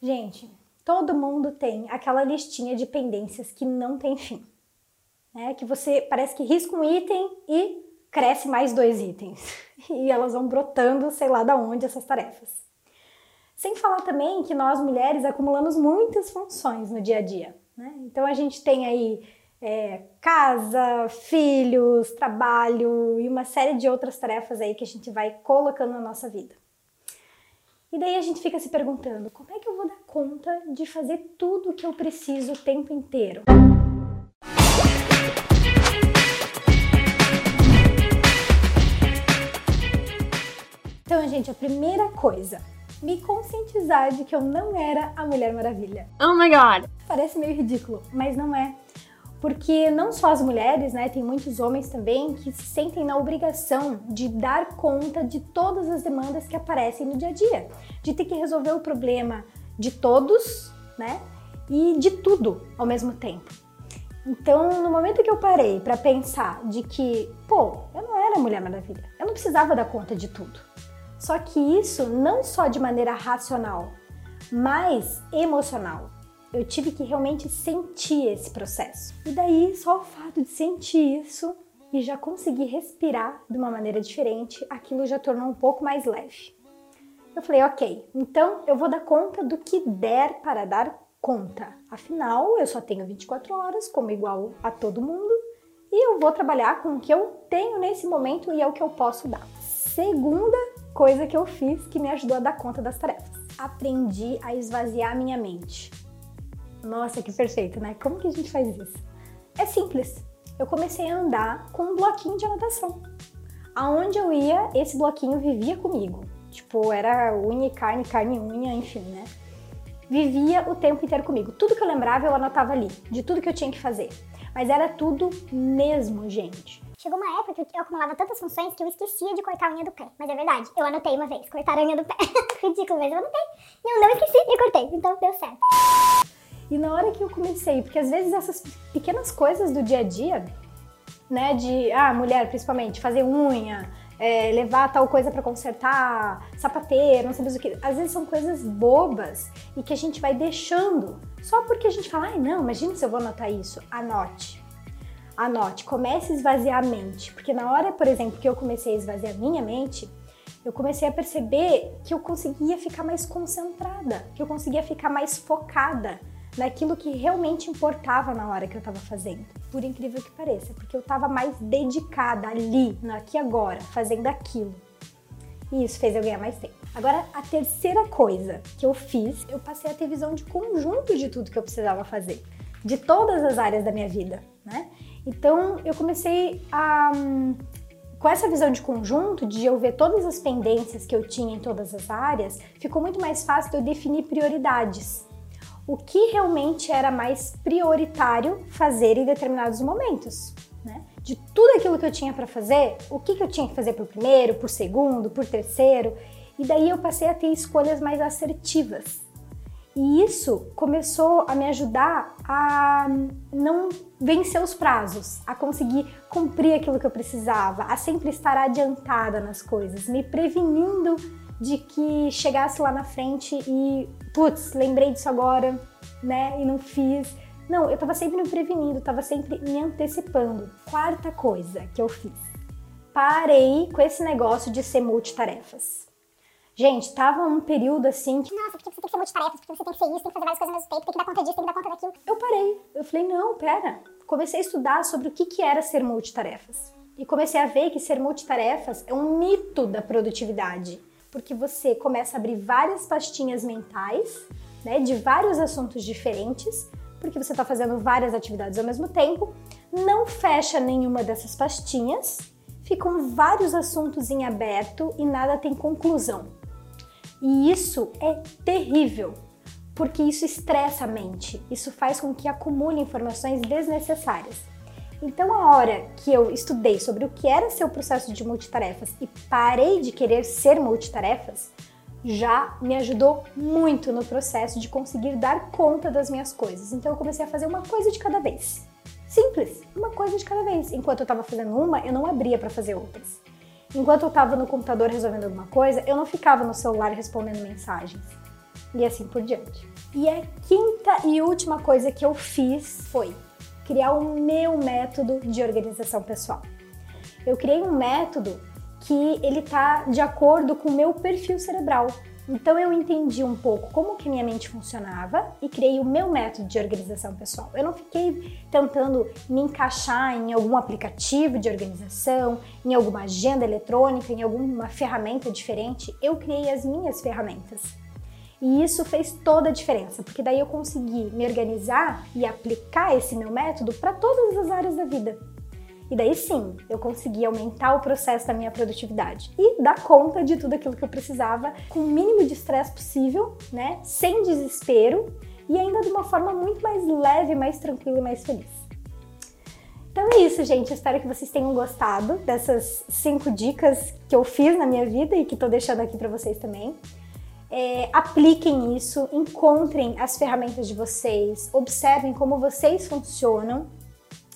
Gente, todo mundo tem aquela listinha de pendências que não tem fim. Né? Que você parece que risca um item e cresce mais dois itens. E elas vão brotando, sei lá da onde, essas tarefas. Sem falar também que nós mulheres acumulamos muitas funções no dia a dia. Né? Então a gente tem aí é, casa, filhos, trabalho e uma série de outras tarefas aí que a gente vai colocando na nossa vida. E daí a gente fica se perguntando: como é que eu vou dar conta de fazer tudo o que eu preciso o tempo inteiro? Então, gente, a primeira coisa, me conscientizar de que eu não era a Mulher Maravilha. Oh my god! Parece meio ridículo, mas não é. Porque não só as mulheres, né, tem muitos homens também que se sentem na obrigação de dar conta de todas as demandas que aparecem no dia a dia, de ter que resolver o problema de todos, né, e de tudo ao mesmo tempo. Então, no momento que eu parei para pensar de que, pô, eu não era Mulher Maravilha, eu não precisava dar conta de tudo. Só que isso não só de maneira racional, mas emocional eu tive que realmente sentir esse processo. E daí, só o fato de sentir isso e já conseguir respirar de uma maneira diferente, aquilo já tornou um pouco mais leve. Eu falei, ok, então eu vou dar conta do que der para dar conta. Afinal, eu só tenho 24 horas, como igual a todo mundo, e eu vou trabalhar com o que eu tenho nesse momento e é o que eu posso dar. Segunda coisa que eu fiz que me ajudou a dar conta das tarefas. Aprendi a esvaziar minha mente. Nossa, que perfeito, né? Como que a gente faz isso? É simples. Eu comecei a andar com um bloquinho de anotação. Aonde eu ia, esse bloquinho vivia comigo. Tipo, era unha e carne, carne e unha, enfim, né? Vivia o tempo inteiro comigo. Tudo que eu lembrava, eu anotava ali, de tudo que eu tinha que fazer. Mas era tudo mesmo, gente. Chegou uma época que eu acumulava tantas funções que eu esquecia de cortar a unha do pé. Mas é verdade, eu anotei uma vez, cortar a unha do pé. Ridículo, mas eu anotei. E eu não esqueci e cortei, então deu certo. E na hora que eu comecei, porque às vezes essas pequenas coisas do dia a dia, né, de, ah, mulher principalmente, fazer unha, é, levar tal coisa para consertar, sapateiro, não sei o que. Às vezes são coisas bobas e que a gente vai deixando só porque a gente fala, ai não, imagina se eu vou anotar isso. Anote. Anote, comece a esvaziar a mente. Porque na hora, por exemplo, que eu comecei a esvaziar minha mente, eu comecei a perceber que eu conseguia ficar mais concentrada, que eu conseguia ficar mais focada naquilo que realmente importava na hora que eu estava fazendo. Por incrível que pareça, porque eu estava mais dedicada ali, no aqui agora, fazendo aquilo. E isso fez eu ganhar mais tempo. Agora, a terceira coisa que eu fiz, eu passei a ter visão de conjunto de tudo que eu precisava fazer, de todas as áreas da minha vida, né? Então, eu comecei a com essa visão de conjunto, de eu ver todas as pendências que eu tinha em todas as áreas, ficou muito mais fácil de eu definir prioridades o que realmente era mais prioritário fazer em determinados momentos. Né? De tudo aquilo que eu tinha para fazer, o que, que eu tinha que fazer por primeiro, por segundo, por terceiro, e daí eu passei a ter escolhas mais assertivas. E isso começou a me ajudar a não vencer os prazos, a conseguir cumprir aquilo que eu precisava, a sempre estar adiantada nas coisas, me prevenindo de que chegasse lá na frente e, putz, lembrei disso agora, né, e não fiz. Não, eu tava sempre me prevenindo, tava sempre me antecipando. Quarta coisa que eu fiz. Parei com esse negócio de ser multitarefas. Gente, tava um período assim que. Nossa, porque você tem que ser multitarefas, porque você tem que ser isso, tem que fazer várias coisas ao mesmo tempo, tem que dar conta disso, tem que dar conta daquilo. Eu parei. Eu falei, não, pera. Comecei a estudar sobre o que, que era ser multitarefas. E comecei a ver que ser multitarefas é um mito da produtividade porque você começa a abrir várias pastinhas mentais, né, de vários assuntos diferentes, porque você está fazendo várias atividades ao mesmo tempo, não fecha nenhuma dessas pastinhas, ficam vários assuntos em aberto e nada tem conclusão. E isso é terrível, porque isso estressa a mente, isso faz com que acumule informações desnecessárias. Então, a hora que eu estudei sobre o que era ser o processo de multitarefas e parei de querer ser multitarefas, já me ajudou muito no processo de conseguir dar conta das minhas coisas. Então, eu comecei a fazer uma coisa de cada vez. Simples, uma coisa de cada vez. Enquanto eu estava fazendo uma, eu não abria para fazer outras. Enquanto eu estava no computador resolvendo alguma coisa, eu não ficava no celular respondendo mensagens. e assim por diante. E a quinta e última coisa que eu fiz foi criar o meu método de organização pessoal. Eu criei um método que ele tá de acordo com o meu perfil cerebral. Então eu entendi um pouco como que minha mente funcionava e criei o meu método de organização pessoal. Eu não fiquei tentando me encaixar em algum aplicativo de organização, em alguma agenda eletrônica, em alguma ferramenta diferente. Eu criei as minhas ferramentas. E isso fez toda a diferença, porque daí eu consegui me organizar e aplicar esse meu método para todas as áreas da vida. E daí sim, eu consegui aumentar o processo da minha produtividade e dar conta de tudo aquilo que eu precisava com o mínimo de estresse possível, né? Sem desespero e ainda de uma forma muito mais leve, mais tranquila e mais feliz. Então é isso, gente. Espero que vocês tenham gostado dessas cinco dicas que eu fiz na minha vida e que estou deixando aqui para vocês também. É, apliquem isso, encontrem as ferramentas de vocês, observem como vocês funcionam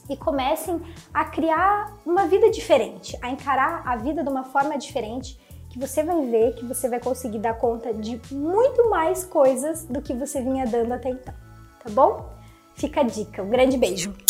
e comecem a criar uma vida diferente, a encarar a vida de uma forma diferente, que você vai ver que você vai conseguir dar conta de muito mais coisas do que você vinha dando até então, tá bom? Fica a dica. Um grande beijo!